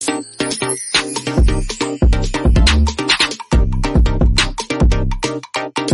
Thank you.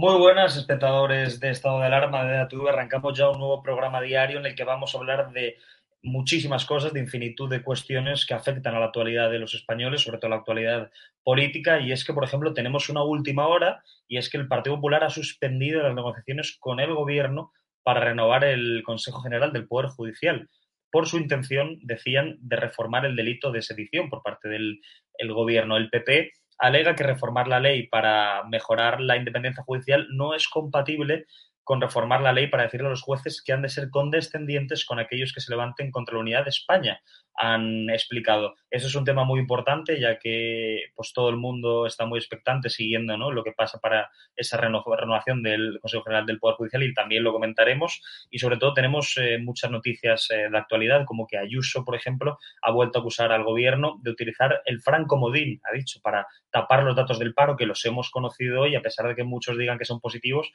Muy buenas, espectadores de Estado de Alarma de DATV. Arrancamos ya un nuevo programa diario en el que vamos a hablar de muchísimas cosas, de infinitud de cuestiones que afectan a la actualidad de los españoles, sobre todo la actualidad política. Y es que, por ejemplo, tenemos una última hora y es que el Partido Popular ha suspendido las negociaciones con el Gobierno para renovar el Consejo General del Poder Judicial por su intención, decían, de reformar el delito de sedición por parte del el Gobierno. El PP alega que reformar la ley para mejorar la independencia judicial no es compatible con reformar la ley para decirle a los jueces que han de ser condescendientes con aquellos que se levanten contra la unidad de España, han explicado. Eso es un tema muy importante, ya que pues todo el mundo está muy expectante siguiendo ¿no? lo que pasa para esa reno renovación del Consejo General del Poder Judicial y también lo comentaremos. Y sobre todo tenemos eh, muchas noticias eh, de actualidad, como que Ayuso, por ejemplo, ha vuelto a acusar al gobierno de utilizar el franco modín, ha dicho, para tapar los datos del paro, que los hemos conocido hoy, a pesar de que muchos digan que son positivos,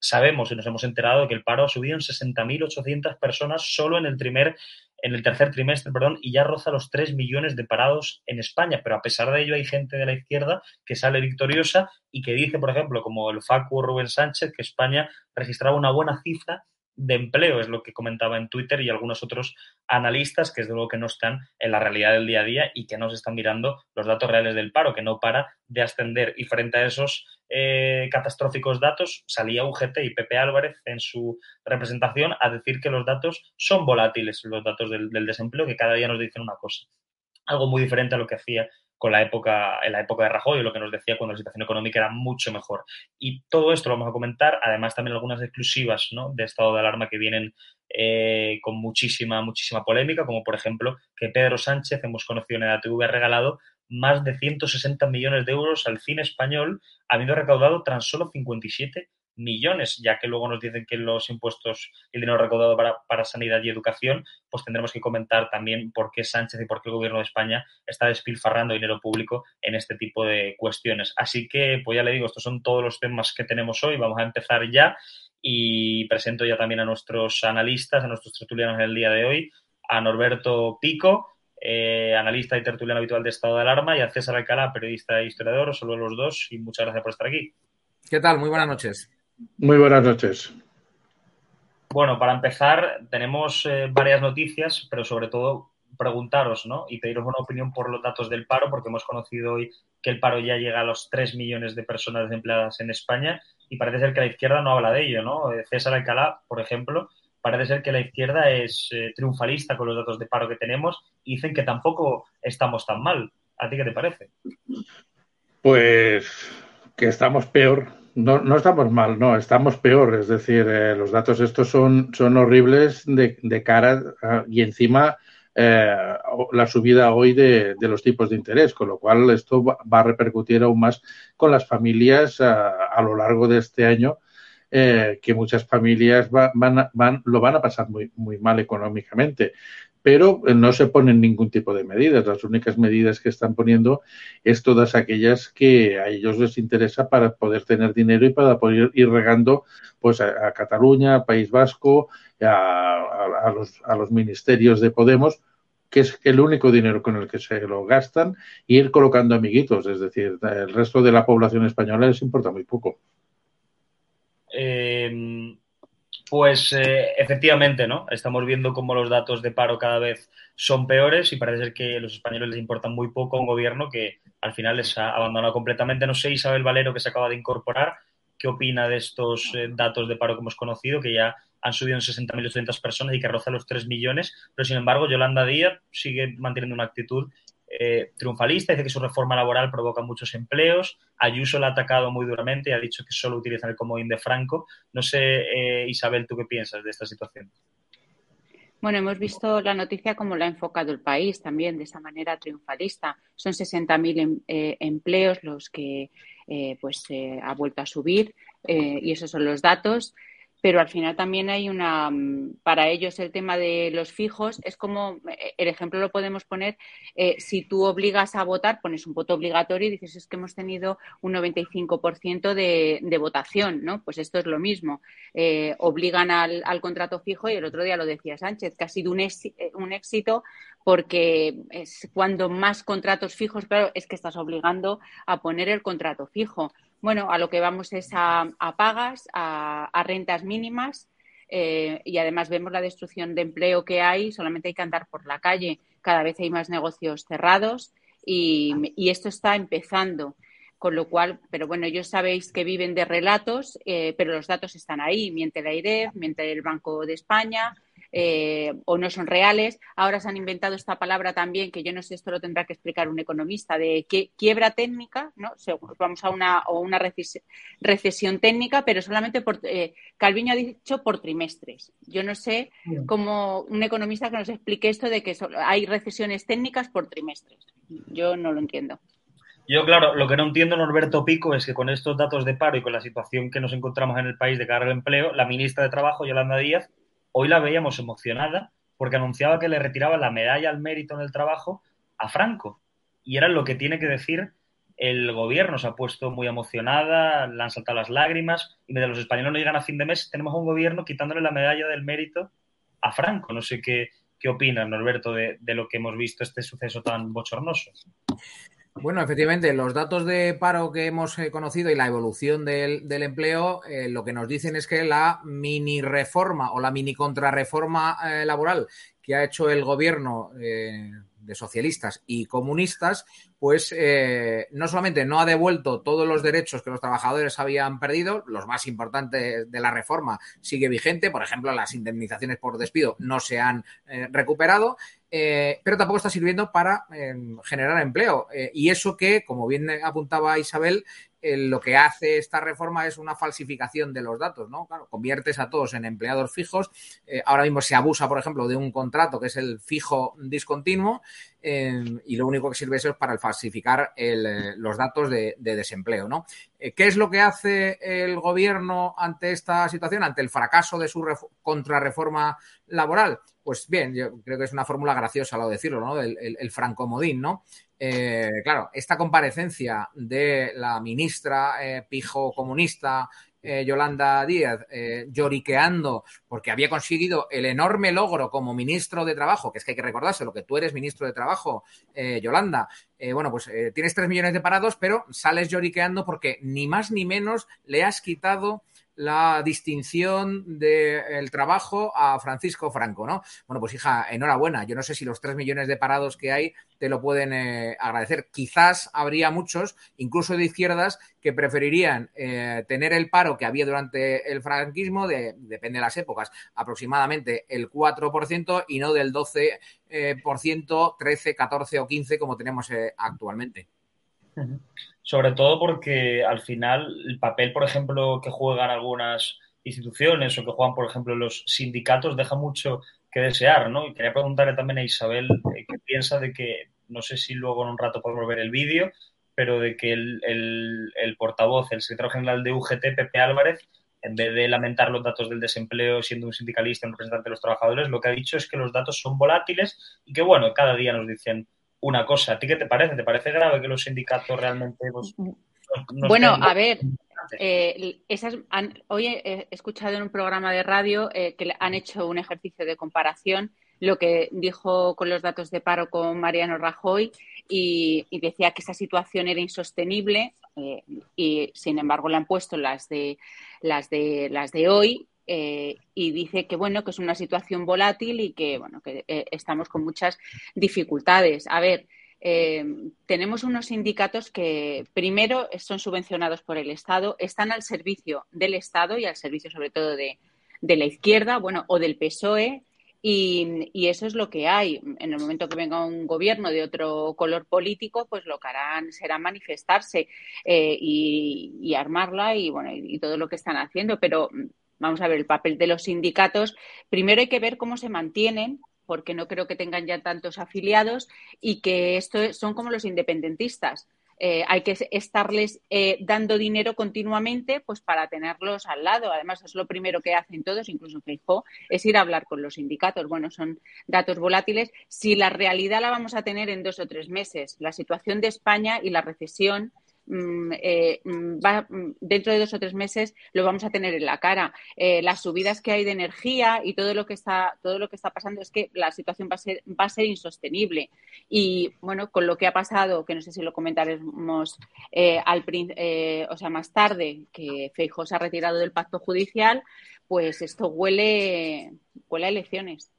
sabemos nos hemos enterado de que el paro ha subido en 60.800 personas solo en el primer en el tercer trimestre, perdón, y ya roza los 3 millones de parados en España. Pero a pesar de ello hay gente de la izquierda que sale victoriosa y que dice, por ejemplo, como el Facu Rubén Sánchez, que España registraba una buena cifra de empleo, es lo que comentaba en Twitter y algunos otros analistas que es de luego que no están en la realidad del día a día y que no se están mirando los datos reales del paro, que no para de ascender. Y frente a esos eh, catastróficos datos, salía UGT y Pepe Álvarez en su representación a decir que los datos son volátiles, los datos del desempleo, que cada día nos dicen una cosa. Algo muy diferente a lo que hacía con la época, en la época de Rajoy, lo que nos decía cuando la situación económica era mucho mejor. Y todo esto lo vamos a comentar, además también algunas exclusivas ¿no? de estado de alarma que vienen eh, con muchísima, muchísima polémica, como por ejemplo que Pedro Sánchez, hemos conocido en la TV, ha regalado más de 160 millones de euros al cine español, habiendo recaudado tan solo 57 millones, ya que luego nos dicen que los impuestos el dinero recaudado para, para, sanidad y educación, pues tendremos que comentar también por qué Sánchez y por qué el gobierno de España está despilfarrando dinero público en este tipo de cuestiones. Así que, pues ya le digo, estos son todos los temas que tenemos hoy. Vamos a empezar ya y presento ya también a nuestros analistas, a nuestros tertulianos en el día de hoy, a Norberto Pico, eh, analista y tertuliano habitual de Estado de Alarma, y a César Alcalá, periodista e historiador. A los dos y muchas gracias por estar aquí. ¿Qué tal? Muy buenas noches. Muy buenas noches. Bueno, para empezar, tenemos eh, varias noticias, pero sobre todo preguntaros ¿no? y pediros una opinión por los datos del paro, porque hemos conocido hoy que el paro ya llega a los 3 millones de personas desempleadas en España y parece ser que la izquierda no habla de ello. ¿no? Eh, César Alcalá, por ejemplo, parece ser que la izquierda es eh, triunfalista con los datos de paro que tenemos y dicen que tampoco estamos tan mal. ¿A ti qué te parece? Pues que estamos peor. No, no estamos mal, no, estamos peor. Es decir, eh, los datos estos son, son horribles de, de cara a, y encima eh, la subida hoy de, de, los tipos de interés, con lo cual esto va, a repercutir aún más con las familias a, a lo largo de este año eh, que muchas familias va, van, van, lo van a pasar muy, muy mal económicamente. Pero no se ponen ningún tipo de medidas. Las únicas medidas que están poniendo es todas aquellas que a ellos les interesa para poder tener dinero y para poder ir regando pues a, a Cataluña, al País Vasco, a, a, a, los, a ministerios de Podemos, que es el único dinero con el que se lo gastan, e ir colocando amiguitos. Es decir, el resto de la población española les importa muy poco. Eh, pues eh, efectivamente, ¿no? Estamos viendo cómo los datos de paro cada vez son peores y parece ser que a los españoles les importa muy poco un gobierno que al final les ha abandonado completamente. No sé, Isabel Valero, que se acaba de incorporar, ¿qué opina de estos eh, datos de paro que hemos conocido, que ya han subido en 60.800 personas y que roza los 3 millones? Pero sin embargo, Yolanda Díaz sigue manteniendo una actitud eh, triunfalista, dice que su reforma laboral provoca muchos empleos. Ayuso la ha atacado muy duramente y ha dicho que solo utilizan el comodín de Franco. No sé, eh, Isabel, ¿tú qué piensas de esta situación? Bueno, hemos visto la noticia como la ha enfocado el país también, de esa manera triunfalista. Son 60.000 em, eh, empleos los que eh, pues ha vuelto a subir y esos son los datos pero al final también hay una, mm, para ellos el tema de los fijos es como, eh, el ejemplo lo podemos poner, eh, si tú obligas a votar, pones un voto obligatorio y dices es que hemos tenido un 95% de, de votación, ¿no? Pues esto es lo mismo. Eh, obligan al, al, contrato fijo y el otro día lo decía Sánchez, que ha sido un, un éxito porque es cuando más contratos fijos, claro, es que estás obligando a poner el contrato fijo. Bueno, a lo que vamos es a, a pagas, a, a, rentas mínimas eh, y además vemos la destrucción de empleo que hay, solamente hay que andar por la calle, cada vez hay más negocios cerrados y, esto está empezando. Con lo cual, pero bueno, ellos sabéis que viven de relatos, eh, pero los datos están ahí, miente la IREF, miente el Banco de España, eh, o no son reales. Ahora se han inventado esta palabra también, que yo no sé, esto lo tendrá que explicar un economista, de quiebra técnica, ¿no? Vamos a una, o una recesión técnica, pero solamente por, eh, Calviño ha dicho por trimestres. Yo no sé cómo un economista que nos explique esto de que hay recesiones técnicas por trimestres. Yo no lo entiendo. Yo, claro, lo que no entiendo, Norberto Pico, es que con estos datos de paro y con la situación que nos encontramos en el país de cara al empleo, la ministra de Trabajo, Yolanda Díaz, hoy la veíamos emocionada porque anunciaba que le retiraba la medalla al mérito en el trabajo a Franco. Y era lo que tiene que decir el gobierno. Se ha puesto muy emocionada, le han saltado las lágrimas y mientras los españoles no llegan a fin de mes, tenemos un gobierno quitándole la medalla del mérito a Franco. No sé qué, qué opinas, Norberto, de, de lo que hemos visto, este suceso tan bochornoso. Bueno, efectivamente, los datos de paro que hemos eh, conocido y la evolución del, empleo eh, lo que nos dicen es que la mini reforma o la mini contrarreforma eh, laboral que ha hecho el gobierno eh, de socialistas y comunistas, pues no solamente no ha devuelto todos los derechos que los trabajadores habían perdido, los más importantes de la reforma sigue vigente, por ejemplo, las indemnizaciones por despido no se han recuperado, eh, pero tampoco está sirviendo para eh, generar empleo. Eh, y eso que, como bien apuntaba Isabel, eh, lo que hace esta reforma es una falsificación de los datos, ¿no? Claro, conviertes a todos en empleados fijos. Ahora mismo se abusa, por ejemplo, de un contrato que es el fijo discontinuo eh, y lo único que sirve eso es para falsificar los datos de, de desempleo, ¿no? ¿Qué es lo que hace el gobierno ante esta situación, ante el fracaso de su contrarreforma laboral? Pues bien, yo creo que es una fórmula graciosa, lo decirlo, ¿no? El, el, el francomodín, ¿no? Eh, claro, esta comparecencia de la ministra eh, pijo comunista eh, Yolanda Díaz eh, lloriqueando porque había conseguido el enorme logro como ministro de Trabajo, que es que hay que recordárselo, que tú eres ministro de Trabajo, Yolanda. bueno, pues tienes tres millones de parados, pero sales lloriqueando porque ni más ni menos le has quitado la distinción del trabajo a Francisco Franco, ¿no? Bueno, pues hija, enhorabuena. Yo no sé si los tres millones de parados que hay te lo pueden eh, agradecer. Quizás habría muchos, incluso de izquierdas, que preferirían eh, tener el paro que había durante el franquismo, de, depende de las épocas, aproximadamente el 4% y no del 12%, 13, 14 o 15 como tenemos sobre todo porque al final el papel, por ejemplo, que juegan algunas instituciones o que juegan, por ejemplo, los sindicatos deja mucho que desear, ¿no? Y quería preguntarle también a Isabel eh, qué piensa de que, no sé si luego en un rato podemos ver el vídeo, pero de que el, el, portavoz, el secretario general de UGT, Pepe Álvarez, en vez de lamentar los datos del desempleo siendo un sindicalista, un representante de los trabajadores, lo que ha dicho es que los datos son volátiles y que, bueno, cada día nos dicen una cosa. ¿A ti qué te parece? ¿Te parece grave que los sindicatos realmente... Pues, bueno, a ver, eh, esas hoy he escuchado en un programa de radio eh, que han hecho un ejercicio de comparación lo que dijo con los datos de paro con Mariano Rajoy y, decía que esa situación era insostenible eh, y sin embargo le han puesto las de las de las de hoy eh, y dice que bueno que es una situación volátil y que bueno que eh, estamos con muchas dificultades. A ver, eh, tenemos unos sindicatos que primero son subvencionados por el Estado, están al servicio del Estado y al servicio sobre todo de, la izquierda, bueno, o del PSOE. Y, eso es lo que hay. En el momento que venga un gobierno de otro color político, pues lo que harán será manifestarse y, y, armarla y bueno y todo lo que están haciendo. Pero vamos a ver, el papel de los sindicatos, primero hay que ver cómo se mantienen porque no creo que tengan ya tantos afiliados y que esto son como los independentistas. Eh, hay que estarles eh, dando dinero continuamente pues para tenerlos al lado. Además, es lo primero que hacen todos, incluso Feijóo, es ir a hablar con los sindicatos. Bueno, son datos volátiles. Si la realidad la vamos a tener en dos o tres meses, la situación de España y la recesión eh, mm, va, mm, dentro de dos o tres meses lo vamos a tener en la cara. Eh, las subidas que hay de energía y todo lo que está todo lo que está pasando es que la situación va a ser va a ser insostenible. Y bueno, con lo que ha pasado, que no sé si lo comentaremos eh, al o sea más tarde, que Feijóo se ha retirado del pacto judicial, pues esto huele huele a elecciones.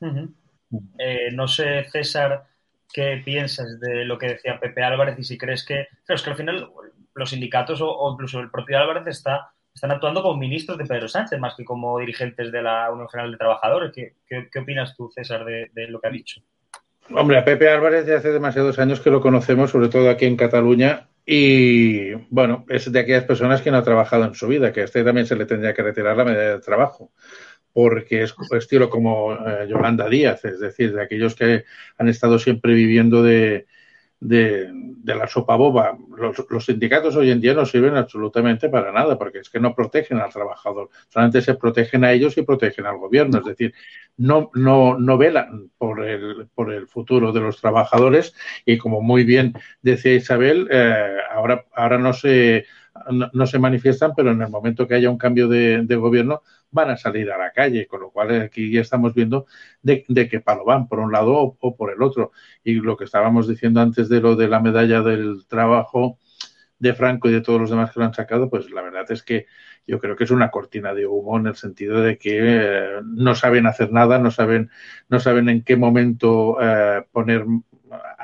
no sé, César qué piensas de lo que decía Pepe Álvarez y si crees que, claro, es que al final los sindicatos o, incluso el propio Álvarez está, están actuando como ministros de Pedro Sánchez más que como dirigentes de la Unión General de Trabajadores. ¿Qué, opinas tú, César, de, lo que ha dicho? Hombre, a Pepe Álvarez de hace demasiados años que lo conocemos, sobre todo aquí en Cataluña, y bueno, es de aquellas personas que no ha trabajado en su vida, que a este también se le tendría que retirar la medida de trabajo porque es estilo como eh, Yolanda Díaz, es decir, de aquellos que han estado siempre viviendo de, de, la sopa boba. Los, sindicatos hoy en día no sirven absolutamente para nada, porque es que no protegen al trabajador, solamente se protegen a ellos y protegen al gobierno, es decir, no, no, no velan por el, por el futuro de los trabajadores y como muy bien decía Isabel, eh, ahora, ahora no se no, se manifiestan, pero en el momento que haya un cambio de, gobierno van a salir a la calle, con lo cual aquí ya estamos viendo de, de qué palo van, por un lado o, por el otro. Y lo que estábamos diciendo antes de lo de la medalla del trabajo de Franco y de todos los demás que lo han sacado, pues la verdad es que yo creo que es una cortina de humo en el sentido de que eh, no saben hacer nada, no saben, no saben en qué momento eh, poner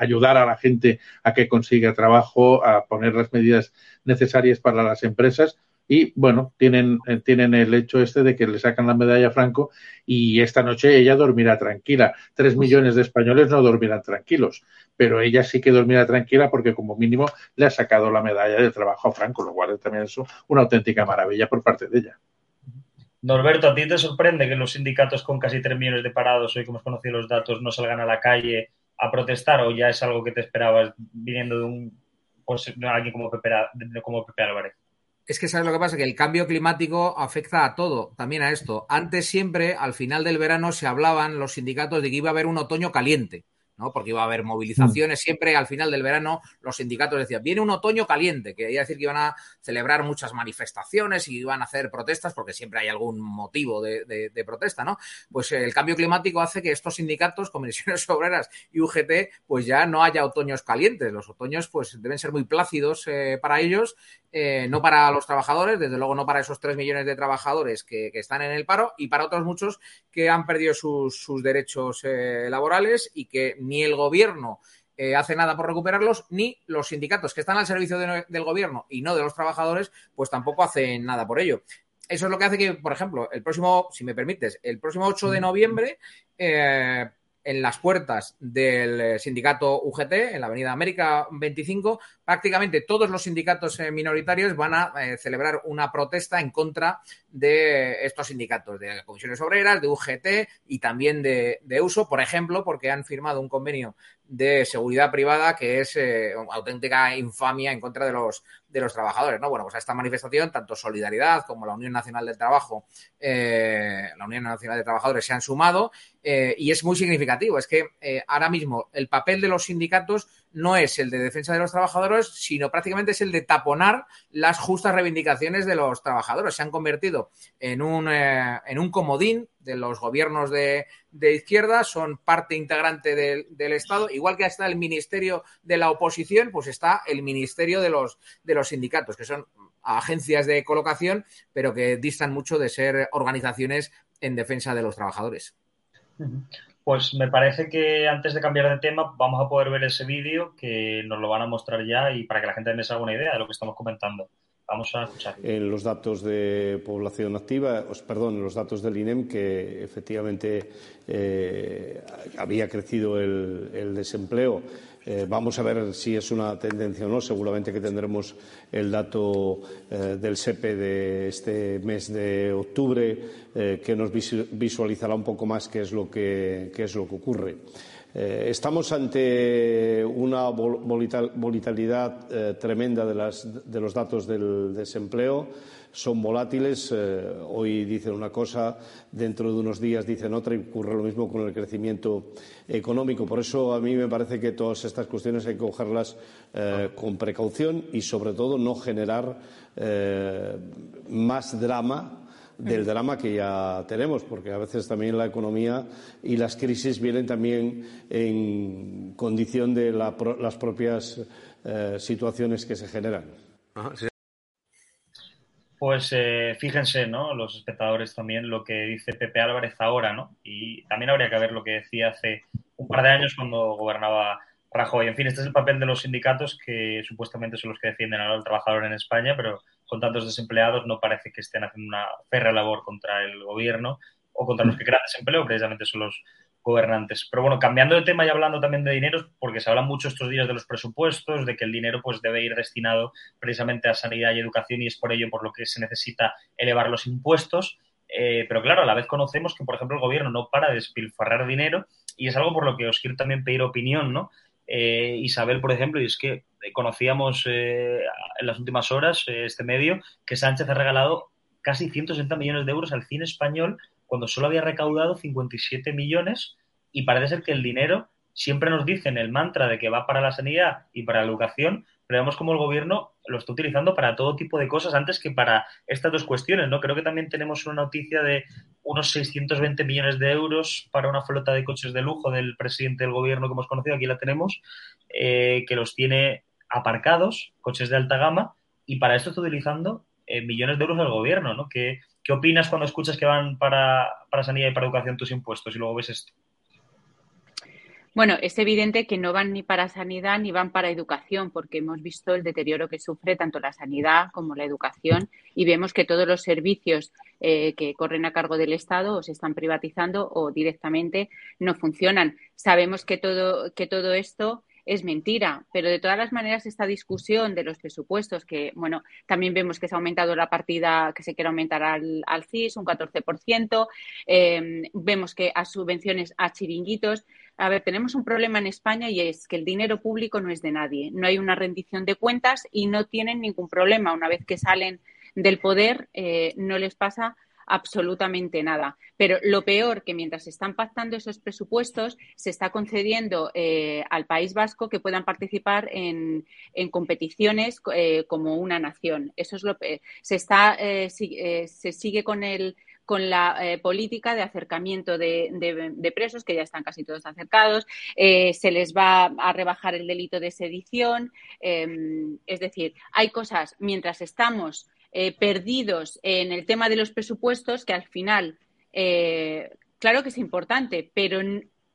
ayudar a la gente a que consiga trabajo, a poner las medidas necesarias para las empresas. Y bueno, tienen, eh, tienen el hecho este de que le sacan la medalla a Franco y esta noche ella dormirá tranquila. Tres millones de españoles no dormirán tranquilos, pero ella sí que dormirá tranquila porque como mínimo le ha sacado la medalla de trabajo a Franco, lo cual también es una auténtica maravilla por parte de ella. Norberto, ¿a ti te sorprende que los sindicatos con casi tres millones de parados, hoy como hemos conocido los datos, no salgan a la calle a protestar o ya es algo que te esperabas viniendo de un pues, alguien como Pepe, como Pepe Álvarez? Es que sabes lo que pasa, que el cambio climático afecta a todo, también a esto. Antes siempre, al final del verano, se hablaban los sindicatos de que iba a haber un otoño caliente. ¿No? Porque iba a haber movilizaciones. Mm. Siempre al final del verano los sindicatos decían, viene un otoño caliente, que quería decir que iban a celebrar muchas manifestaciones y iban a hacer protestas, porque siempre hay algún motivo de, protesta, ¿no? Pues el cambio climático hace que estos sindicatos, comisiones obreras y UGT, pues ya no haya otoños calientes. Los otoños, pues deben ser muy plácidos eh, para ellos, eh, no para los trabajadores, desde luego no para esos tres millones de trabajadores que, están en el paro y para otros muchos que han perdido sus, derechos eh, laborales y que ni el gobierno eh, hace nada por recuperarlos, ni los sindicatos que están al servicio del gobierno y no de los trabajadores, pues tampoco hacen nada por ello. Eso es lo que hace que, por ejemplo, el próximo, si me permites, el próximo 8 de noviembre, eh, en las puertas del sindicato UGT, en la Avenida América 25, prácticamente todos los sindicatos minoritarios van a celebrar una protesta en contra de estos sindicatos, de comisiones obreras, de UGT y también de, de, uso, por ejemplo, porque han firmado un convenio de seguridad privada que es eh, auténtica infamia en contra de los, de los trabajadores. ¿no? Bueno, pues a esta manifestación, tanto Solidaridad como la Unión Nacional del Trabajo, eh, la Unión Nacional de Trabajadores se han sumado eh, y es muy significativo. Es que ahora mismo el papel de los sindicatos no es el de defensa de los trabajadores, sino prácticamente es el de taponar las justas reivindicaciones de los trabajadores. Se han convertido en un, eh, en un comodín de los gobiernos de, izquierda, son parte integrante del, Estado, igual que está el Ministerio de la Oposición, pues está el Ministerio de los, de los Sindicatos, que son agencias de colocación, pero que distan mucho de ser organizaciones en defensa de los trabajadores. Pues me parece que antes de cambiar de tema vamos a poder ver ese vídeo que nos lo van a mostrar ya y para que la gente se haga una idea de lo que estamos comentando. Vamos a escuchar. En los datos de población activa, perdón, en los datos del INEM, que efectivamente eh, había crecido el desempleo eh, vamos a ver si es una tendencia o no. Seguramente que tendremos el dato eh, del SEPE de este mes de octubre eh, que nos visualizará un poco más qué es lo que, es lo que ocurre. estamos ante una volatilidad tremenda de, los datos del desempleo son volátiles. Eh, hoy dicen una cosa, dentro de unos días dicen otra y ocurre lo mismo con el crecimiento económico. Por eso a mí me parece que todas estas cuestiones hay que cogerlas eh, con precaución y, sobre todo, no generar eh, más drama del drama que ya tenemos, porque a veces también la economía y las crisis vienen también en condición de las propias situaciones que se generan. Pues eh, fíjense, ¿no? Los espectadores también lo que dice Pepe Álvarez ahora, ¿no? Y también habría que ver lo que decía hace un par de años cuando gobernaba Rajoy. En fin, este es el papel de los sindicatos que supuestamente son los que defienden al trabajador en España, pero con tantos desempleados no parece que estén haciendo una férrea labor contra el gobierno o contra los que crean desempleo, precisamente son los gobernantes. Pero bueno, cambiando de tema y hablando también de dinero, porque se habla mucho estos días de los presupuestos, de que el dinero pues debe ir destinado precisamente a sanidad y educación y es por ello por lo que se necesita elevar los impuestos. Eh, pero claro, a la vez conocemos que, por ejemplo, el gobierno no para de despilfarrar dinero y es algo por lo que os quiero también pedir opinión, ¿no? Eh, Isabel, por ejemplo, y es que conocíamos eh, en las últimas horas este medio que Sánchez ha regalado casi 160 millones de euros al cine español cuando solo había recaudado 57 millones y parece ser que el dinero siempre nos dicen el mantra de que va para la sanidad y para la educación, pero vemos como el gobierno lo está utilizando para todo tipo de cosas antes que para estas dos cuestiones, ¿no? Creo que también tenemos una noticia de unos 620 millones de euros para una flota de coches de lujo del presidente del gobierno que hemos conocido, aquí la tenemos, eh, que los tiene aparcados, coches de alta gama, y para esto está utilizando eh, millones de euros del gobierno, ¿no? Que ¿Qué opinas cuando escuchas que van para, sanidad y para educación tus impuestos y luego ves esto? Bueno, es evidente que no van ni para sanidad ni van para educación, porque hemos visto el deterioro que sufre tanto la sanidad como la educación y vemos que todos los servicios eh, que corren a cargo del Estado o se están privatizando o directamente no funcionan. Sabemos que todo, que todo esto es mentira. Pero de todas las maneras, esta discusión de los presupuestos, que bueno, también vemos que se ha aumentado la partida que se quiere aumentar al, CIS, un 14%, em, vemos que a subvenciones a chiringuitos. A ver, tenemos un problema en España y es que el dinero público no es de nadie. No hay una rendición de cuentas y no tienen ningún problema. Una vez que salen del poder, eh, no les pasa absolutamente nada. Pero lo peor que mientras están pactando esos presupuestos, se está concediendo eh, al País Vasco que puedan participar en, competiciones eh, como una nación. Eso es lo se está eh, se sigue con el con la política de acercamiento de, presos, que ya están casi todos acercados, se les va a rebajar el delito de sedición. Em, es decir, hay cosas, mientras estamos eh, perdidos en el tema de los presupuestos, que al final, eh, claro que es importante, pero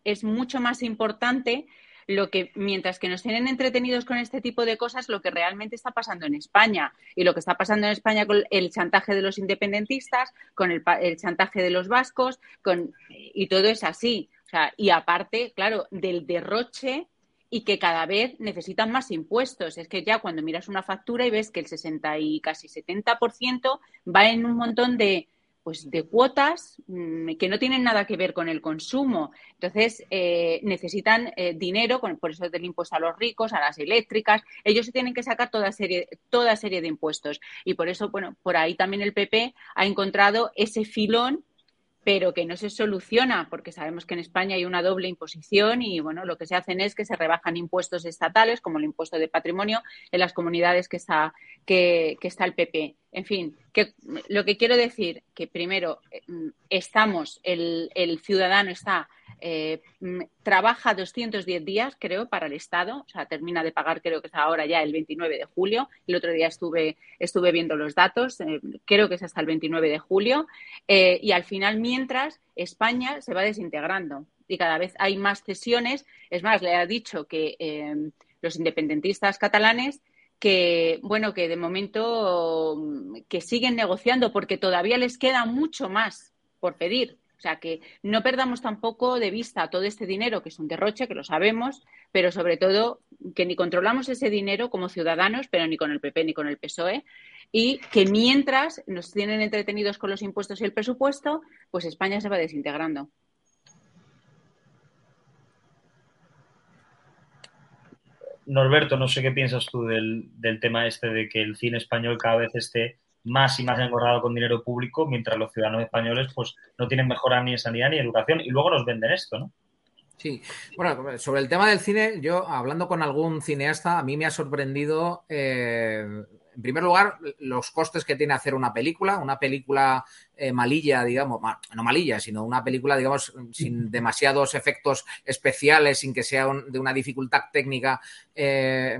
es mucho más importante lo que, mientras que nos tienen entretenidos con este tipo de cosas, lo que realmente está pasando en España. Y lo que está pasando en España con el chantaje de los independentistas, con el, el chantaje de los vascos, con, y todo es así. O sea, y aparte, claro, del derroche y que cada vez necesitan más impuestos. Es que ya cuando miras una factura y ves que el 60 y casi 70% va en un montón de pues de cuotas mm, que no tienen nada que ver con el consumo. Entonces, eh, necesitan eh, dinero, por eso del impuesto a los ricos, a las eléctricas. Ellos se tienen que sacar toda serie, toda serie de impuestos. Y por eso, bueno, por ahí también el PP ha encontrado ese filón pero que no se soluciona porque sabemos que en España hay una doble imposición y bueno, lo que se hacen es que se rebajan impuestos estatales como el impuesto de patrimonio en las comunidades que está que, está el PP. En fin, que lo que quiero decir que primero eh, estamos el, el ciudadano está eh, mm, trabaja 210 días, creo, para el Estado. O sea, termina de pagar, creo que es ahora ya el 29 de julio. El otro día estuve, estuve viendo los datos, eh, creo que es hasta el 29 de julio. Eh, y al final, mientras, España se va desintegrando y cada vez hay más cesiones. Es más, le ha dicho que los independentistas catalanes que bueno que de momento que siguen negociando porque todavía les queda mucho más por pedir o sea, que no perdamos tampoco de vista todo este dinero, que es un derroche, que lo sabemos, pero sobre todo que ni controlamos ese dinero como ciudadanos, pero ni con el PP ni con el PSOE, y que mientras nos tienen entretenidos con los impuestos y el presupuesto, pues España se va desintegrando. Norberto, no sé qué piensas tú del, del tema este de que el cine español cada vez esté más y más engordado con dinero público, mientras los ciudadanos españoles pues no tienen mejora ni en sanidad ni educación y luego nos venden esto, ¿no? Sí, bueno, sobre el tema del cine, yo hablando con algún cineasta, a mí me ha sorprendido, eh, en primer lugar, los costes que tiene hacer una película, una película eh, malilla, digamos, no malilla, sino una película, digamos, sin demasiados efectos especiales, sin que sea de una dificultad técnica. Eh,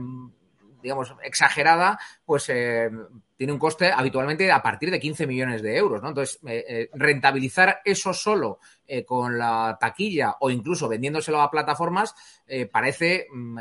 digamos, exagerada, pues eh, tiene un coste habitualmente a partir de 15 millones de euros, ¿no? Entonces, rentabilizar eso solo con la taquilla o incluso vendiéndoselo a plataformas parece mm,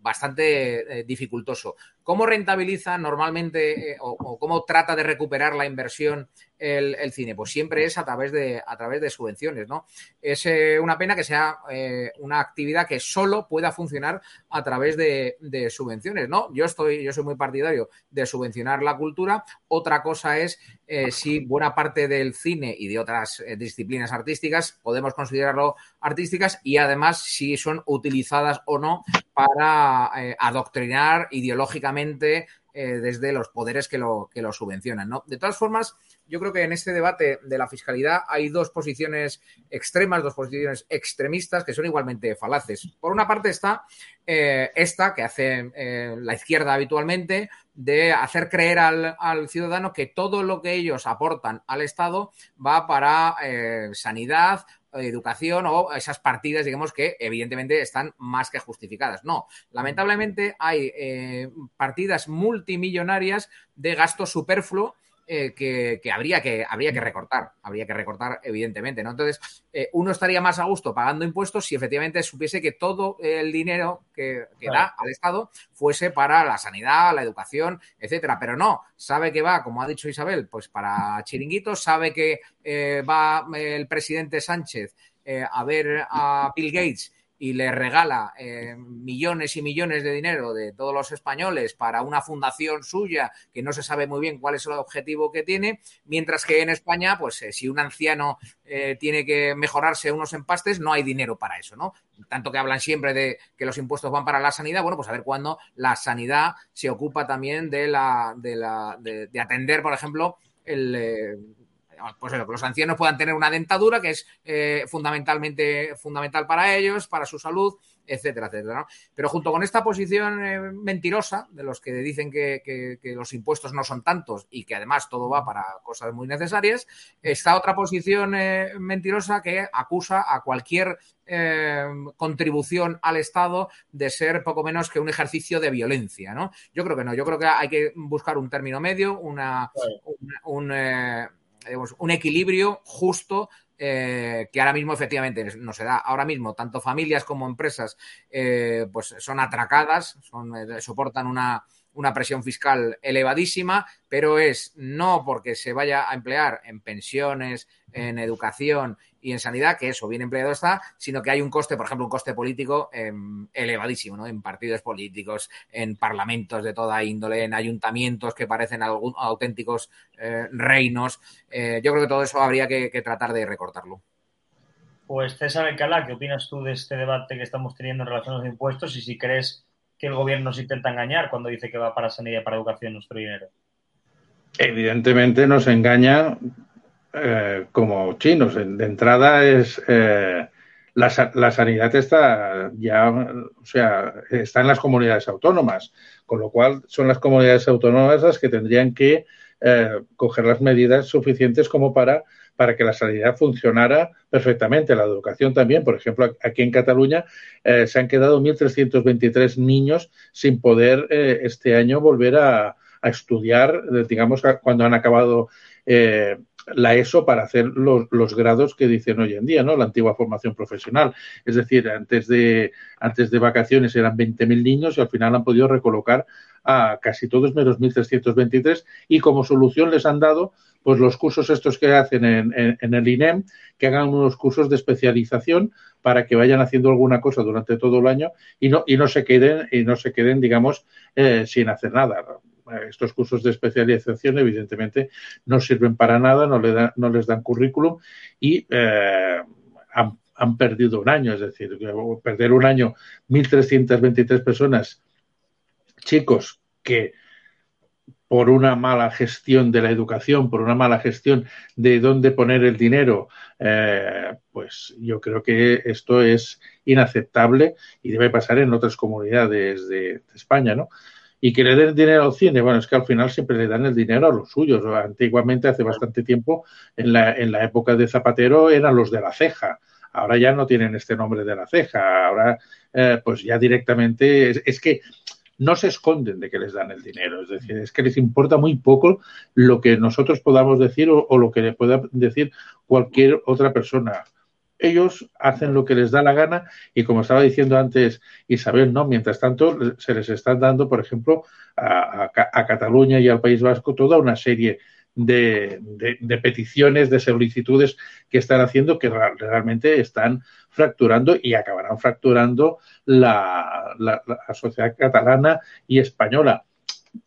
bastante dificultoso. ¿Cómo rentabiliza normalmente o, cómo trata de recuperar la inversión el, cine? Pues siempre es a través de, a través de subvenciones, ¿no? Es eh, una pena que sea eh, una actividad que solo pueda funcionar a través de, subvenciones, ¿no? Yo estoy, yo soy muy partidario de subvencionar la cultura. Otra cosa es eh, si buena parte del cine y de otras disciplinas artísticas podemos considerarlo artísticas y además si son utilizadas o no para adoctrinar ideológicamente desde los poderes que lo, que lo subvencionan. De todas formas, yo creo que en este debate de la fiscalidad hay dos posiciones extremas, dos posiciones extremistas que son igualmente falaces. Por una parte está eh, esta que hace eh, la izquierda habitualmente de hacer creer al, ciudadano que todo lo que ellos aportan al Estado va para eh, sanidad educación o esas partidas, digamos, que evidentemente están más que justificadas. No, lamentablemente hay partidas multimillonarias de gasto superfluo eh, que, habría que habría que recortar, habría que recortar evidentemente, ¿no? Entonces, eh, uno estaría más a gusto pagando impuestos si efectivamente supiese que todo el dinero que, da al Estado fuese para la sanidad, la educación, etcétera, pero no, sabe que va, como ha dicho Isabel, pues para chiringuitos, sabe que eh, va el presidente Sánchez a ver a Bill Gates y le regala eh, millones y millones de dinero de todos los españoles para una fundación suya que no se sabe muy bien cuál es el objetivo que tiene, mientras que en España, pues eh, si un anciano eh, tiene que mejorarse unos empastes, no hay dinero para eso, ¿no? Tanto que hablan siempre de que los impuestos van para la sanidad, bueno, pues a ver cuándo la sanidad se ocupa también de la, de la, de, atender, por ejemplo, el pues eso, que los ancianos puedan tener una dentadura que es eh, fundamentalmente fundamental para ellos, para su salud, etcétera, etcétera. ¿no? Pero junto con esta posición eh, mentirosa de los que dicen que, que, que, los impuestos no son tantos y que además todo va para cosas muy necesarias, está otra posición eh, mentirosa que acusa a cualquier eh, contribución al Estado de ser poco menos que un ejercicio de violencia, ¿no? Yo creo que no, yo creo que hay que buscar un término medio, una, un, un, un equilibrio justo eh, que ahora mismo efectivamente no se da. Ahora mismo, tanto familias como empresas eh, pues son atracadas, eh, soportan una, una presión fiscal elevadísima, pero es no porque se vaya a emplear en pensiones, en educación y en sanidad, que eso bien empleado está, sino que hay un coste, por ejemplo, un coste político eh, elevadísimo, ¿no? En partidos políticos, en parlamentos de toda índole, en ayuntamientos que parecen algún, auténticos eh, reinos. Eh, yo creo que todo eso habría que, que, tratar de recortarlo. Pues César Alcalá, ¿qué opinas tú de este debate que estamos teniendo en relación a los impuestos y si crees que el gobierno nos intenta engañar cuando dice que va para sanidad para educación nuestro dinero? Evidentemente nos engaña eh, como chinos. De entrada es eh, la, la, sanidad está ya, o sea, está en las comunidades autónomas, con lo cual son las comunidades autónomas las que tendrían que eh, coger las medidas suficientes como para para que la sanidad funcionara perfectamente. La educación también, por ejemplo, aquí en Cataluña eh, se han quedado 1.323 niños sin poder eh, este año volver a, a estudiar, digamos, cuando han acabado eh, la ESO para hacer los, los, grados que dicen hoy en día, ¿no? La antigua formación profesional. Es decir, antes de, antes de vacaciones eran 20.000 niños y al final han podido recolocar a casi todos menos 1.323 y como solución les han dado pues los cursos estos que hacen en, en, en, el INEM, que hagan unos cursos de especialización para que vayan haciendo alguna cosa durante todo el año y no, y no se queden, y no se queden, digamos, eh, sin hacer nada estos cursos de especialización evidentemente no sirven para nada, no, le da, no les dan currículum y eh, han, perdido un año, es decir, perder un año 1.323 personas, chicos que por una mala gestión de la educación, por una mala gestión de dónde poner el dinero, eh, pues yo creo que esto es inaceptable y debe pasar en otras comunidades de, de España, ¿no? Y que le den dinero al cine, bueno, es que al final siempre le dan el dinero a los suyos. Antiguamente, hace bastante tiempo, en la, en la época de Zapatero, eran los de la ceja. Ahora ya no tienen este nombre de la ceja. Ahora, eh, pues ya directamente, es, es, que no se esconden de que les dan el dinero. Es decir, es que les importa muy poco lo que nosotros podamos decir o, o lo que le pueda decir cualquier otra persona ellos hacen lo que les da la gana y como estaba diciendo antes Isabel, ¿no? Mientras tanto, se les están dando, por ejemplo, a, Cataluña y al País Vasco toda una serie de, de, peticiones, de solicitudes que están haciendo que realmente están fracturando y acabarán fracturando la, la, la sociedad catalana y española.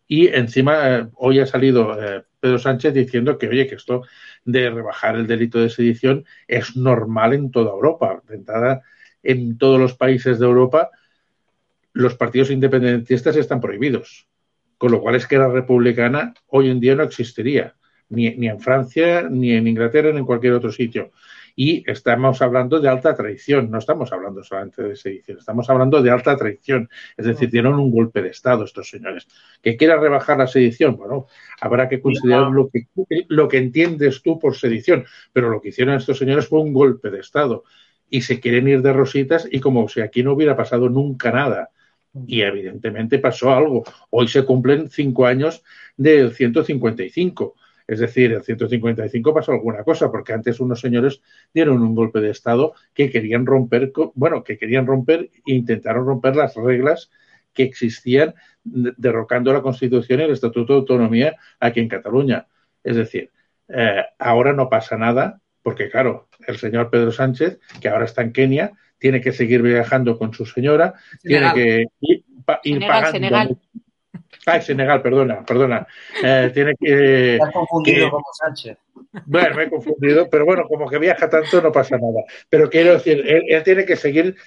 Y encima, eh, hoy ha salido eh, Pedro Sánchez diciendo que, oye, que esto de rebajar el delito de sedición es normal en toda Europa. De en todos los países de Europa, los partidos independentistas están prohibidos. Con lo cual es que la republicana hoy en día no existiría, ni, ni en Francia, ni en Inglaterra, ni en cualquier otro sitio. Y estamos hablando de alta traición, no estamos hablando solamente de sedición, estamos hablando de alta traición. Es decir, dieron un golpe de Estado estos señores. ¿Que quiera rebajar la sedición? Bueno, habrá que considerar lo que, lo que entiendes tú por sedición, pero lo que hicieron estos señores fue un golpe de Estado. Y se quieren ir de rositas y como si aquí no hubiera pasado nunca nada. Y evidentemente pasó algo. Hoy se cumplen cinco años del 155 es decir, el 155 pasó alguna cosa, porque antes unos señores dieron un golpe de Estado que querían romper, bueno, que querían romper e intentaron romper las reglas que existían derrocando la Constitución y el Estatuto de Autonomía aquí en Cataluña. Es decir, eh, ahora no pasa nada, porque claro, el señor Pedro Sánchez, que ahora está en Kenia, tiene que seguir viajando con su señora, tiene que ir, ir pagando. Ay, Senegal, perdona, perdona. Eh, tiene que. Me has confundido que, como Sánchez. Bueno, me he confundido, pero bueno, como que viaja tanto no pasa nada. Pero quiero decir, él, él tiene que seguir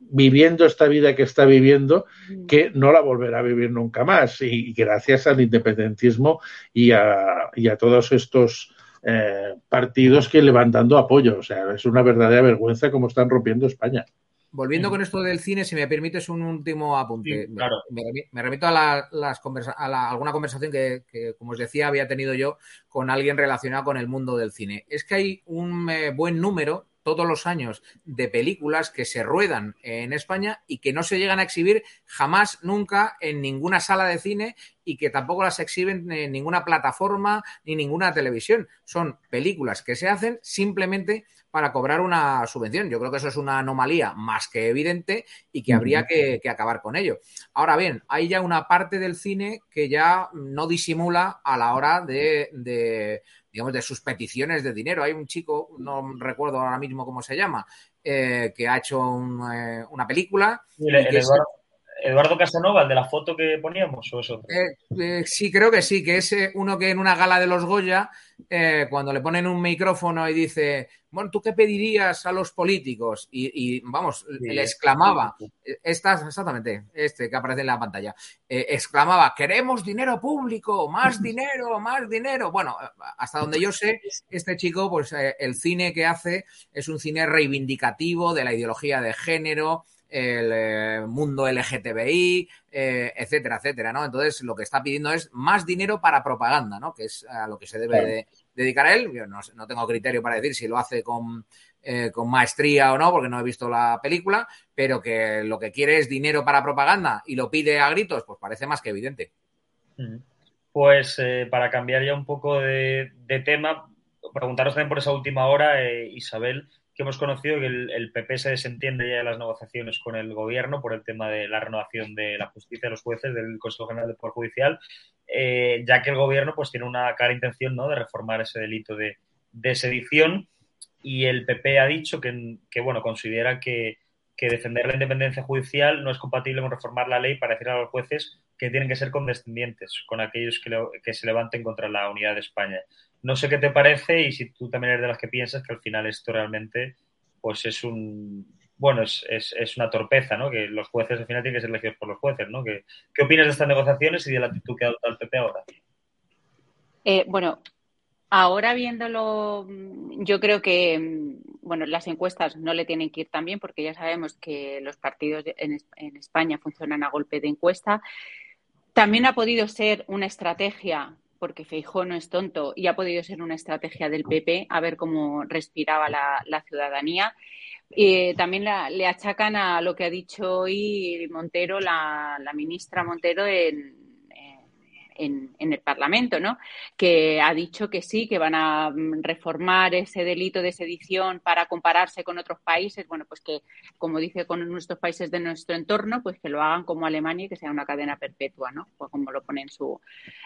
viviendo esta vida que está viviendo, que no la volverá a vivir nunca más. Y, y gracias al independentismo y a, y a todos estos eh, partidos que le van dando apoyo. O sea, es una verdadera vergüenza cómo están rompiendo España. Volviendo con esto del cine, si me permites un último apunte. Sí, claro. me, me, remito a, la, las conversa a la, alguna conversación que, que, como os decía, había tenido yo con alguien relacionado con el mundo del cine. Es que hay un eh, buen número todos los años de películas que se ruedan en España y que no se llegan a exhibir jamás, nunca en ninguna sala de cine y que tampoco las exhiben en ninguna plataforma ni ninguna televisión. Son películas que se hacen simplemente para cobrar una subvención. Yo creo que eso es una anomalía más que evidente y que habría que, que, acabar con ello. Ahora bien, hay ya una parte del cine que ya no disimula a la hora de, de digamos, de sus peticiones de dinero. Hay un chico, no recuerdo ahora mismo cómo se llama, eh, que ha hecho un, eh, una película. El, el Eduardo, Eduardo, Casanova, el de la foto que poníamos, ¿o eso? Eh, sí, creo que sí, que es uno que en una gala de los Goya, cuando le ponen un micrófono y dice, bueno, ¿tú qué pedirías a los políticos? Y, y vamos, sí, le exclamaba, esta, exactamente, este que aparece en la pantalla, eh, exclamaba, queremos dinero público, más dinero, más dinero. Bueno, hasta donde yo sé, este chico, pues eh, el cine que hace es un cine reivindicativo de la ideología de género, el eh, mundo LGTBI, eh, etcétera, etcétera, ¿no? Entonces, lo que está pidiendo es más dinero para propaganda, ¿no? Que es a lo que se debe de dedicar a él. Yo no, no, tengo criterio para decir si lo hace con, eh, con maestría o no, porque no he visto la película, pero que lo que quiere es dinero para propaganda y lo pide a gritos, pues parece más que evidente. Pues para cambiar ya un poco de, de tema, preguntaros también por esa última hora, Isabel, que hemos conocido que el, PP se desentiende ya de las negociaciones con el gobierno por el tema de la renovación de la justicia de los jueces del Consejo General del Poder Judicial, eh, ya que el gobierno pues tiene una clara intención ¿no? de reformar ese delito de, sedición y el PP ha dicho que, bueno, considera que, defender la independencia judicial no es compatible con reformar la ley para decir a los jueces que tienen que ser condescendientes con aquellos que, que se levanten contra la unidad de España. No sé qué te parece y si tú también eres de las que piensas que al final esto realmente pues es un bueno, es, es, es una torpeza, ¿no? Que los jueces al final tienen que ser elegidos por los jueces, ¿no? ¿Qué, qué opinas de estas negociaciones y de la actitud que ha el PP ahora? Eh, bueno, ahora viéndolo, yo creo que bueno, las encuestas no le tienen que ir tan bien porque ya sabemos que los partidos en, en España funcionan a golpe de encuesta. También ha podido ser una estrategia porque Feijó no es tonto y ha podido ser una estrategia del PP a ver cómo respiraba la, la ciudadanía. Eh, también la, le achacan a lo que ha dicho hoy Montero, la, la ministra Montero, en, en, el Parlamento, ¿no? Que ha dicho que sí, que van a reformar ese delito de sedición para compararse con otros países. Bueno, pues que, como dice con nuestros países de nuestro entorno, pues que lo hagan como Alemania y que sea una cadena perpetua, ¿no? Pues como lo pone en su,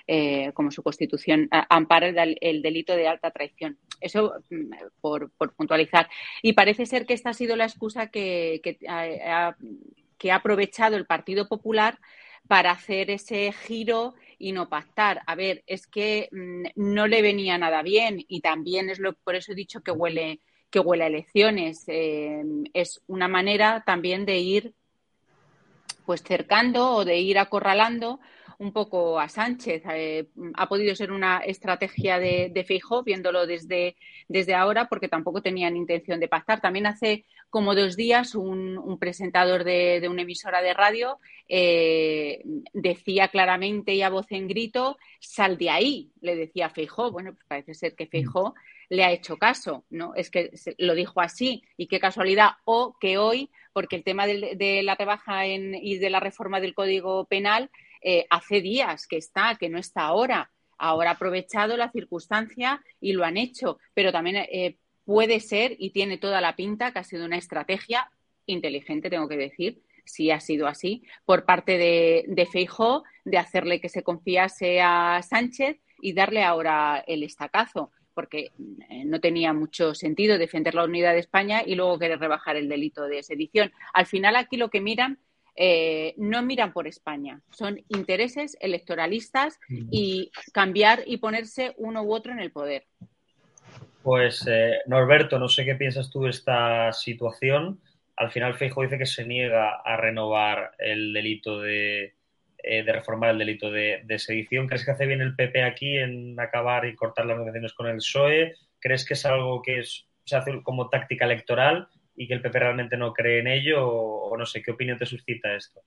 eh, como su constitución, ampara el, el, delito de alta traición. Eso por, por, puntualizar. Y parece ser que esta ha sido la excusa que, que ha aprovechado el Partido Popular para hacer ese giro y no pactar. A ver, es que mmm, no le venía nada bien y también es lo por eso he dicho que huele que huele a elecciones. Eh, es una manera también de ir pues cercando o de ir acorralando un poco a Sánchez. Eh, ha podido ser una estrategia de, de viéndolo desde, desde ahora, porque tampoco tenían intención de pactar. También hace como dos días un, un presentador de, de, una emisora de radio eh, decía claramente y a voz en grito, sal de ahí, le decía Feijó. Bueno, pues parece ser que Feijó le ha hecho caso, ¿no? Es que lo dijo así y qué casualidad. O que hoy, porque el tema de, de la rebaja en, y de la reforma del Código Penal eh, hace días que está, que no está ahora. Ahora ha aprovechado la circunstancia y lo han hecho, pero también eh, puede ser y tiene toda la pinta que ha sido una estrategia inteligente, tengo que decir, si ha sido así, por parte de, de Feijó, de hacerle que se confiase a Sánchez y darle ahora el estacazo, porque eh, no tenía mucho sentido defender la unidad de España y luego querer rebajar el delito de sedición. Al final aquí lo que miran eh, no miran por España, son intereses electoralistas y cambiar y ponerse uno u otro en el poder. Pues eh, Norberto, no sé qué piensas tú de esta situación. Al final Feijo dice que se niega a renovar el delito de eh, de reformar el delito de, sedición. ¿Crees que hace bien el PP aquí en acabar y cortar las negociaciones con el PSOE? ¿Crees que es algo que se hace como táctica electoral y que el PP realmente no cree en ello? o no sé, ¿qué opinión te suscita esto?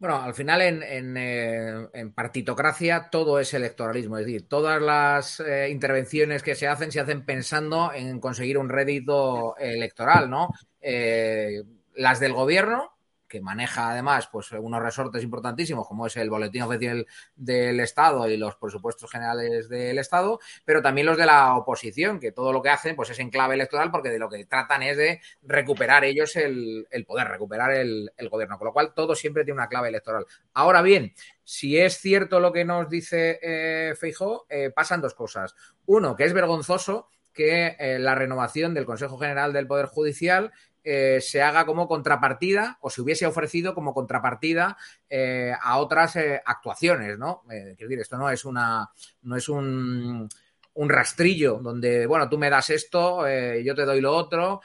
Bueno, al final en, eh, partitocracia todo es electoralismo, es decir, todas las eh, intervenciones que se hacen se hacen pensando en conseguir un rédito electoral, ¿no? Eh, las del gobierno que maneja además pues unos resortes importantísimos como es el boletín oficial del Estado y los presupuestos generales del Estado, pero también los de la oposición, que todo lo que hacen pues es en clave electoral porque de lo que tratan es de recuperar ellos el, poder, recuperar el, gobierno, con lo cual todo siempre tiene una clave electoral. Ahora bien, si es cierto lo que nos dice eh, Feijó, eh, pasan dos cosas. Uno, que es vergonzoso que eh, la renovación del Consejo General del Poder Judicial eh, se haga como contrapartida o se hubiese ofrecido como contrapartida eh, a otras eh, actuaciones, ¿no? quiero decir, esto no es una, no es un, un rastrillo donde, bueno, tú me das esto, yo te doy lo otro,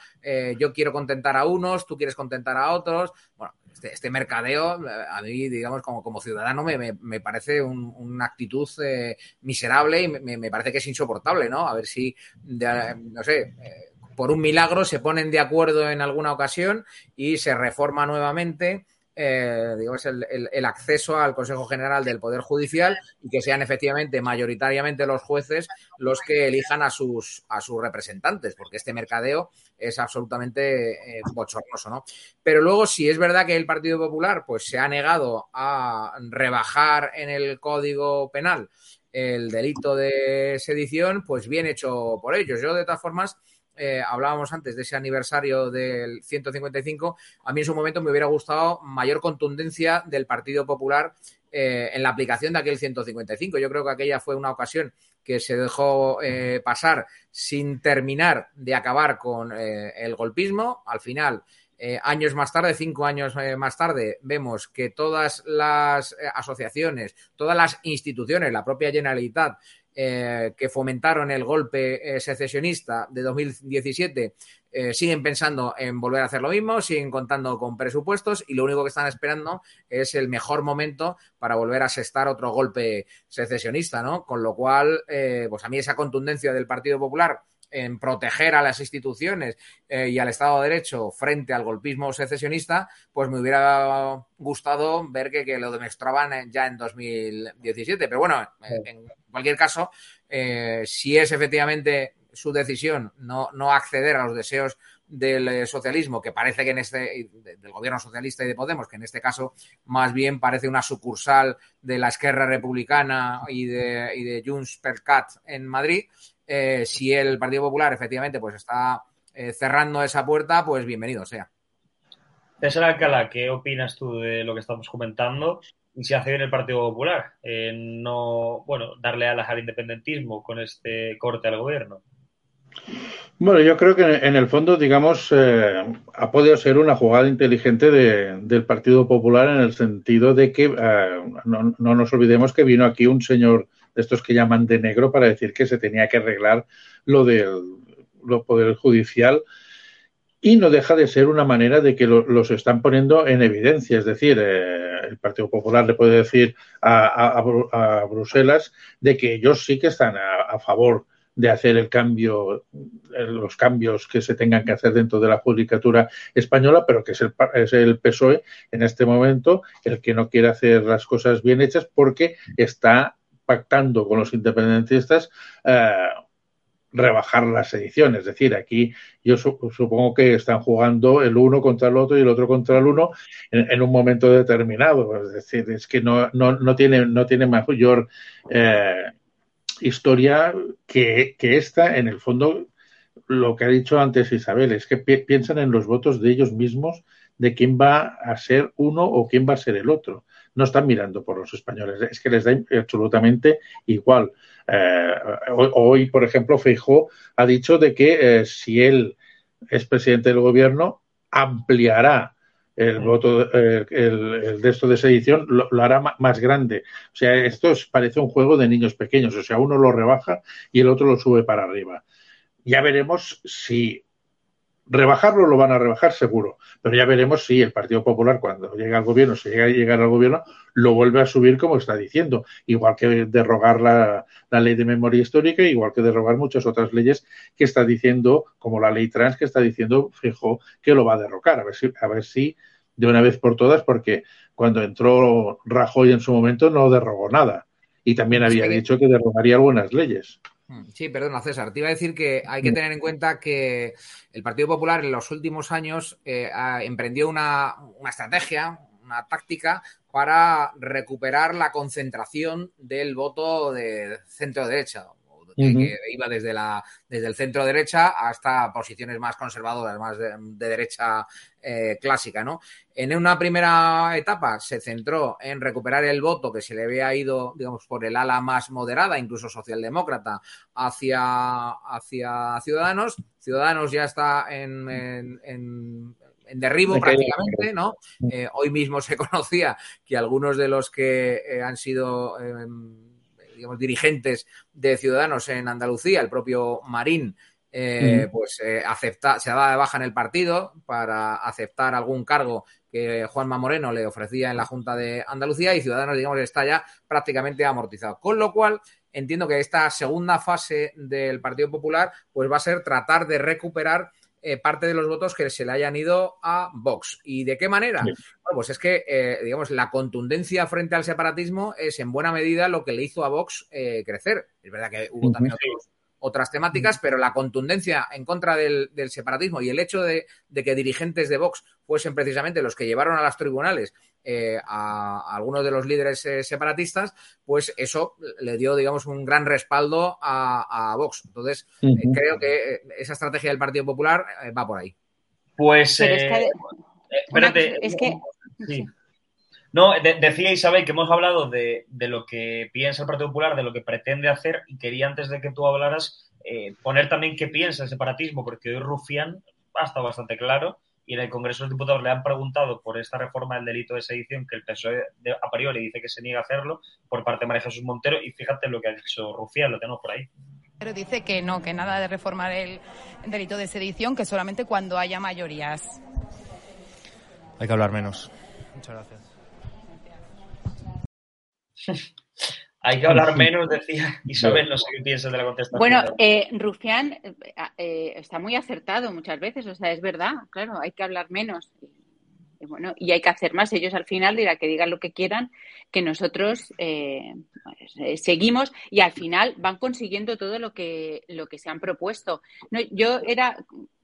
yo quiero contentar a unos, tú quieres contentar a otros. Bueno, este, este mercadeo, a mí, digamos, como, ciudadano, me, me, parece una actitud miserable y me, me, parece que es insoportable, ¿no? A ver si, no sé por un milagro se ponen de acuerdo en alguna ocasión y se reforma nuevamente eh, digamos, el, acceso al Consejo General del Poder Judicial y que sean efectivamente mayoritariamente los jueces los que elijan a sus, a sus representantes, porque este mercadeo es absolutamente eh, bochornoso, ¿no? Pero luego, si es verdad que el Partido Popular pues, se ha negado a rebajar en el Código Penal el delito de sedición, pues bien hecho por ellos. Yo, de todas formas, eh, hablábamos antes de ese aniversario del 155, a mí en su momento me hubiera gustado mayor contundencia del Partido Popular eh, en la aplicación de aquel 155. Yo creo que aquella fue una ocasión que se dejó eh, pasar sin terminar de acabar con el golpismo. Al final, años más tarde, cinco años más tarde, vemos que todas las asociaciones, todas las instituciones, la propia Generalitat, eh, que fomentaron el golpe eh, secesionista de 2017 eh, siguen pensando en volver a hacer lo mismo, siguen contando con presupuestos y lo único que están esperando es el mejor momento para volver a asestar otro golpe secesionista, ¿no? Con lo cual, pues a mí esa contundencia del Partido Popular en proteger a las instituciones eh, y al Estado de Derecho frente al golpismo secesionista, pues me hubiera gustado ver que, lo demostraban ya en 2017. Pero bueno, en cualquier caso, eh, si es efectivamente su decisión no, no acceder a los deseos del eh, socialismo, que parece que en este, del gobierno socialista y de Podemos, que en este caso más bien parece una sucursal de la Esquerra Republicana y de, y de Junts per Cat en Madrid, eh, si el Partido Popular efectivamente pues está cerrando esa puerta, pues bienvenido sea. César Alcalá, ¿qué opinas tú de lo que estamos comentando? Y si hace bien el Partido Popular, no, bueno, darle alas al independentismo con este corte al gobierno. Bueno, yo creo que en el fondo, digamos, eh, ha podido ser una jugada inteligente del Partido Popular en el sentido de que no, no, nos olvidemos que vino aquí un señor de estos que llaman de negro para decir que se tenía que arreglar lo del lo poder judicial y no deja de ser una manera de que los están poniendo en evidencia. Es decir, eh, el Partido Popular le puede decir a, Bruselas de que ellos sí que están a, favor de hacer el cambio, los cambios que se tengan que hacer dentro de la judicatura española, pero que es el, es el PSOE en este momento el que no quiere hacer las cosas bien hechas porque está pactando con los independentistas eh, rebajar las ediciones. Es decir, aquí yo supongo que están jugando el uno contra el otro y el otro contra el uno en, un momento determinado. Es decir, es que no, no, tiene, no tiene mayor eh, historia que, que esta, en el fondo, lo que ha dicho antes Isabel, es que piensan en los votos de ellos mismos de quién va a ser uno o quién va a ser el otro no están mirando por los españoles, es que les da absolutamente igual. Eh, hoy, por ejemplo, Feijó ha dicho de que eh, si él es presidente del gobierno, ampliará el voto, eh, el, de esto de sedición, lo, lo hará más grande. O sea, esto parece un juego de niños pequeños. O sea, uno lo rebaja y el otro lo sube para arriba. Ya veremos si Rebajarlo lo van a rebajar seguro, pero ya veremos si el Partido Popular cuando llega al gobierno, si llega a llegar al gobierno, lo vuelve a subir como está diciendo, igual que derrogar la, la ley de memoria histórica, igual que derrogar muchas otras leyes que está diciendo, como la ley trans que está diciendo, fijo, que lo va a derrocar, a ver si, a ver si de una vez por todas, porque cuando entró Rajoy en su momento no derrogó nada. Y también había dicho que derrogaría algunas leyes. Mm, sí, perdona, César. Te iba a decir que hay que tener en cuenta que el Partido Popular en los últimos años eh, emprendió una, una, estrategia, una táctica para recuperar la concentración del voto de que, iba desde, la, desde el centro derecha hasta posiciones más conservadoras, más de, derecha eh, clásica, ¿no? En una primera etapa se centró en recuperar el voto que se le había ido, digamos, por el ala más moderada, incluso socialdemócrata, hacia, hacia Ciudadanos. Ciudadanos ya está en, en, derribo prácticamente, ¿no? Eh, hoy mismo se conocía que algunos de los que eh, han sido em, digamos, dirigentes de Ciudadanos en Andalucía, el propio Marín, eh, pues eh, acepta, se daba de baja en el partido para aceptar algún cargo que Juanma Moreno le ofrecía en la Junta de Andalucía y Ciudadanos, digamos, está ya prácticamente amortizado. Con lo cual, entiendo que esta segunda fase del Partido Popular pues va a ser tratar de recuperar eh, parte de los votos que se le hayan ido a Vox. ¿Y de qué manera? Bueno, pues es que, eh, digamos, la contundencia frente al separatismo es en buena medida lo que le hizo a Vox eh, crecer. Es verdad que hubo también otros otras temáticas, pero la contundencia en contra del, separatismo y el hecho de, que dirigentes de Vox fuesen precisamente los que llevaron a los tribunales eh, a, algunos de los líderes eh, separatistas, pues eso le dio, digamos, un gran respaldo a, Vox. Entonces, eh, creo que esa estrategia del Partido Popular va por ahí. Pues... espérate. Es que... No, decía Isabel que hemos hablado de, lo que piensa el Partido Popular, de lo que pretende hacer, y quería antes de que tú hablaras eh, poner también qué piensa el separatismo, porque hoy Rufián ha estado bastante claro y en el Congreso de los Diputados le han preguntado por esta reforma del delito de sedición que el PSOE a priori dice que se niega a hacerlo por parte de María Jesús Montero y fíjate lo que ha dicho Rufián, lo tenemos por ahí. Pero dice que no, que nada de reformar el delito de sedición, que solamente cuando haya mayorías. Hay que hablar menos. Muchas gracias. Hay que hablar menos, decía Isabel, no sé qué piensas de la contestación. Bueno, eh, Rufián eh, eh, está muy acertado muchas veces, o sea, es verdad, claro, hay que hablar menos. Y, bueno, y hay que hacer más. Ellos al final dirán que digan lo que quieran, que nosotros pues, seguimos y al final van consiguiendo todo lo que, lo que se han propuesto. No, yo era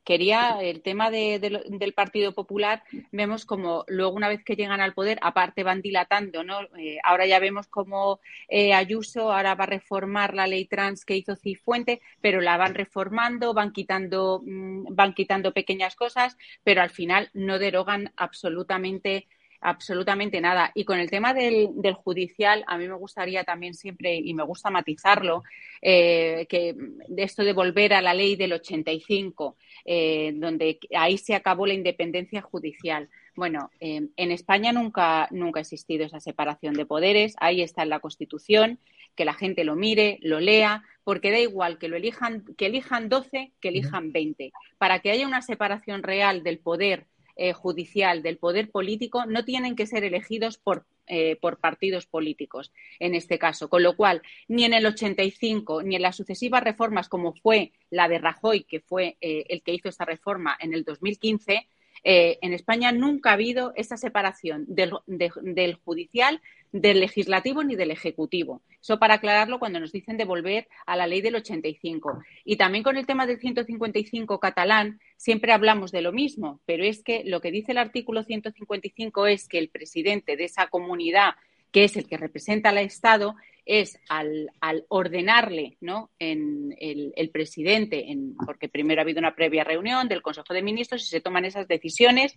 quería el tema del Partido Popular, vemos como luego una vez que llegan al poder, aparte van dilatando, ¿no? Eh, ahora ya vemos como eh, Ayuso ahora va a reformar la ley trans que hizo Cifuente, pero la van reformando, van quitando, mm, van quitando pequeñas cosas, pero al final no derogan absolutamente absolutamente nada. Y con el tema del, judicial, a mí me gustaría también siempre, y me gusta matizarlo, eh, que de esto de volver a la ley del 85, eh, donde ahí se acabó la independencia judicial. Bueno, eh, en España nunca, nunca ha existido esa separación de poderes, ahí está en la Constitución, que la gente lo mire, lo lea, porque da igual que lo elijan, que elijan 12, que elijan 20. Para que haya una separación real del poder eh, judicial, del poder político, no tienen que ser elegidos por, eh, por, partidos políticos, en este caso. Con lo cual, ni en el 85, ni en las sucesivas reformas, como fue la de Rajoy, que fue eh, el que hizo esta reforma en el 2015, en España nunca ha habido esa separación del, del judicial del legislativo ni del ejecutivo. Eso para aclararlo cuando nos dicen de volver a la ley del 85. Y también con el tema del 155 catalán, siempre hablamos de lo mismo, pero es que lo que dice el artículo 155 es que el presidente de esa comunidad, que es el que representa al Estado, es al, ordenarle ¿no? en el, presidente, en, porque primero ha habido una previa reunión del Consejo de Ministros y se toman esas decisiones,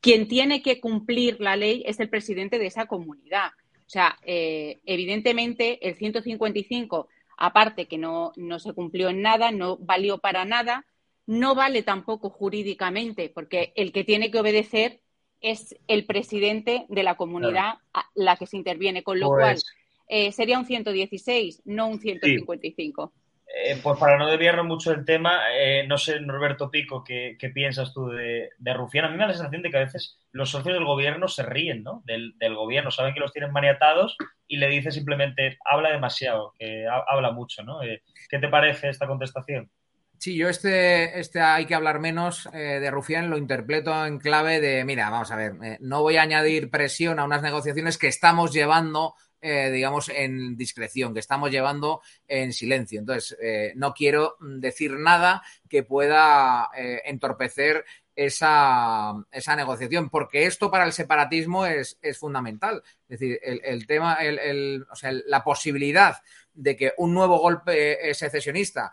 quien tiene que cumplir la ley es el presidente de esa comunidad. O sea, eh, evidentemente el 155, aparte que no, no se cumplió en nada, no valió para nada, no vale tampoco jurídicamente, porque el que tiene que obedecer es el presidente de la comunidad a la que se interviene, con lo cual pues eh, sería un 116, no un 155. eh, pues para no desviarnos mucho del tema, eh, no sé, Norberto Pico, ¿qué, qué piensas tú de, de, Rufián? A mí me da la sensación de que a veces los socios del gobierno se ríen ¿no? del, del, gobierno, saben que los tienen maniatados y le dice simplemente, habla demasiado, que ha, habla mucho. ¿no? Eh, ¿Qué te parece esta contestación? Sí, yo este, este hay que hablar menos eh, de Rufián lo interpreto en clave de, mira, vamos a ver, eh, no voy a añadir presión a unas negociaciones que estamos llevando eh, digamos, en discreción, que estamos llevando en silencio. Entonces, eh, no quiero decir nada que pueda eh, entorpecer esa, esa, negociación, porque esto para el separatismo es, es fundamental. Es decir, el, el tema, el, el, o sea, la posibilidad de que un nuevo golpe secesionista,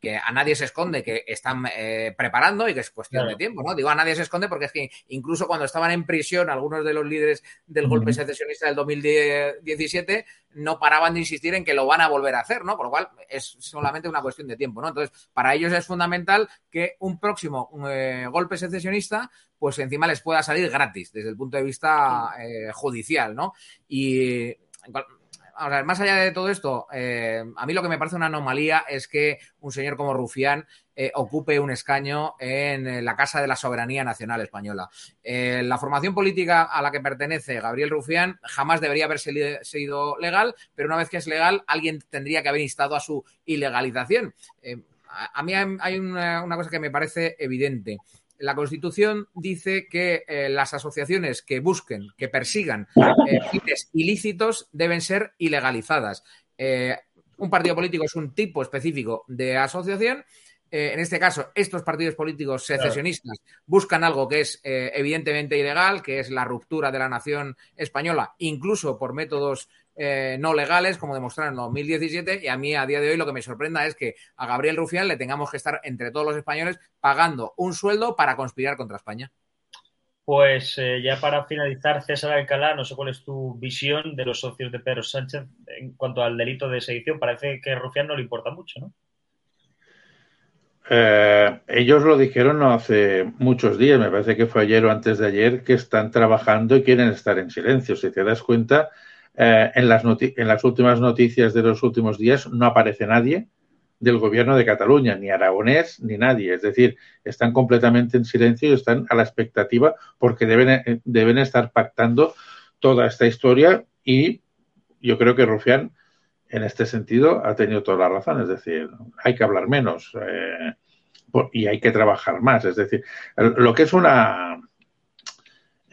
que a nadie se esconde, que están eh, preparando y que es cuestión claro. de tiempo, ¿no? Digo, a nadie se esconde porque es que incluso cuando estaban en prisión algunos de los líderes del golpe uh -huh. secesionista del 2017 no paraban de insistir en que lo van a volver a hacer, ¿no? Por lo cual es solamente una cuestión de tiempo, ¿no? Entonces, para ellos es fundamental que un próximo eh, golpe secesionista, pues encima les pueda salir gratis desde el punto de vista eh, judicial, ¿no? Y más allá de todo esto, eh, a mí lo que me parece una anomalía es que un señor como Rufián eh, ocupe un escaño en la Casa de la Soberanía Nacional Española. Eh, la formación política a la que pertenece Gabriel Rufián jamás debería haber sido legal, pero una vez que es legal, alguien tendría que haber instado a su ilegalización. Eh, a, mí hay una cosa que me parece evidente la Constitución dice que eh, las asociaciones que busquen, que persigan eh, fines ilícitos deben ser ilegalizadas. Eh, un partido político es un tipo específico de asociación. en este caso, estos partidos políticos secesionistas claro. buscan algo que es evidentemente ilegal, que es la ruptura de la nación española, incluso por métodos eh, no legales, como demostraron en 2017, y a mí a día de hoy lo que me sorprenda es que a Gabriel Rufián le tengamos que estar entre todos los españoles pagando un sueldo para conspirar contra España. Pues eh, ya para finalizar, César Alcalá, no sé cuál es tu visión de los socios de Pedro Sánchez en cuanto al delito de sedición. Parece que a Rufián no le importa mucho, ¿no? Eh, ellos lo dijeron no hace muchos días, me parece que fue ayer o antes de ayer, que están trabajando y quieren estar en silencio. Si te das cuenta, eh, en, las en, las últimas noticias de los últimos días no aparece nadie del gobierno de Cataluña, ni aragonés, ni nadie. Es decir, están completamente en silencio y están a la expectativa porque deben, eh, deben estar pactando toda esta historia y yo creo que Rufián en este sentido ha tenido toda la razón. Es decir, hay que hablar menos eh, y hay que trabajar más. Es decir, lo que es una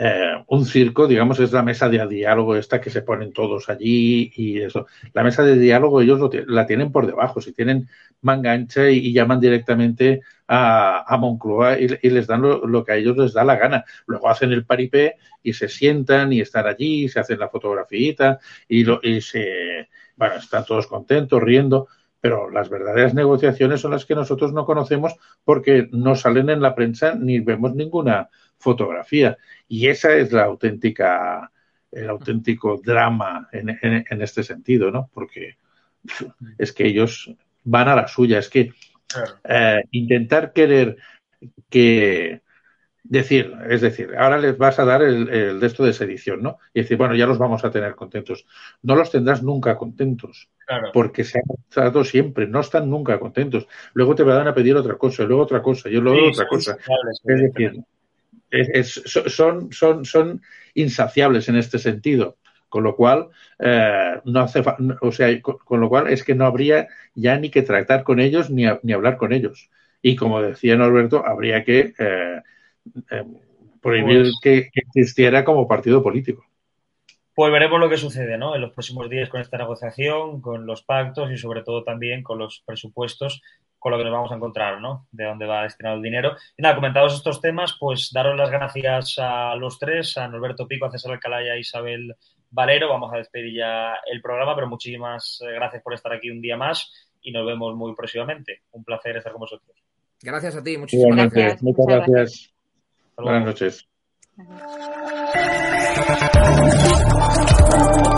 eh, un circo, digamos, es la mesa de diálogo esta que se ponen todos allí y eso. La mesa de diálogo ellos lo, la tienen por debajo, si tienen manga ancha y, llaman directamente a, a Moncloa y, les dan lo, que a ellos les da la gana. Luego hacen el paripé y se sientan y están allí, se hacen la fotografía y, lo, y se, bueno, están todos contentos, riendo, pero las verdaderas negociaciones son las que nosotros no conocemos porque no salen en la prensa ni vemos ninguna fotografía. Y esa es la auténtica, el auténtico drama en, en, en, este sentido, ¿no? Porque es que ellos van a la suya, es que eh, intentar querer que decir, es decir, ahora les vas a dar el, el de esto de sedición, ¿no? Y decir, bueno, ya los vamos a tener contentos. No los tendrás nunca contentos, claro. porque se han mostrado siempre, no están nunca contentos. Luego te van a pedir otra cosa, luego otra cosa, y luego sí, otra cosa. Es decir, es, es, son, son, son insaciables en este sentido. Con lo cual, eh, no hace o sea, con, con, lo cual es que no habría ya ni que tratar con ellos ni, a, ni hablar con ellos. Y como decía Norberto, habría que eh, eh, prohibir pues, que, que, existiera como partido político. Pues veremos lo que sucede ¿no? en los próximos días con esta negociación, con los pactos y sobre todo también con los presupuestos con lo que nos vamos a encontrar, ¿no? De dónde va destinado el dinero. Y nada, comentados estos temas, pues daros las gracias a los tres, a Norberto Pico, a César Alcalá y a Isabel Valero. Vamos a despedir ya el programa, pero muchísimas eh, gracias por estar aquí un día más y nos vemos muy próximamente. Un placer estar con vosotros. Gracias a ti, muchísimas gracias. Muchas gracias. Buenas noches. Gracias.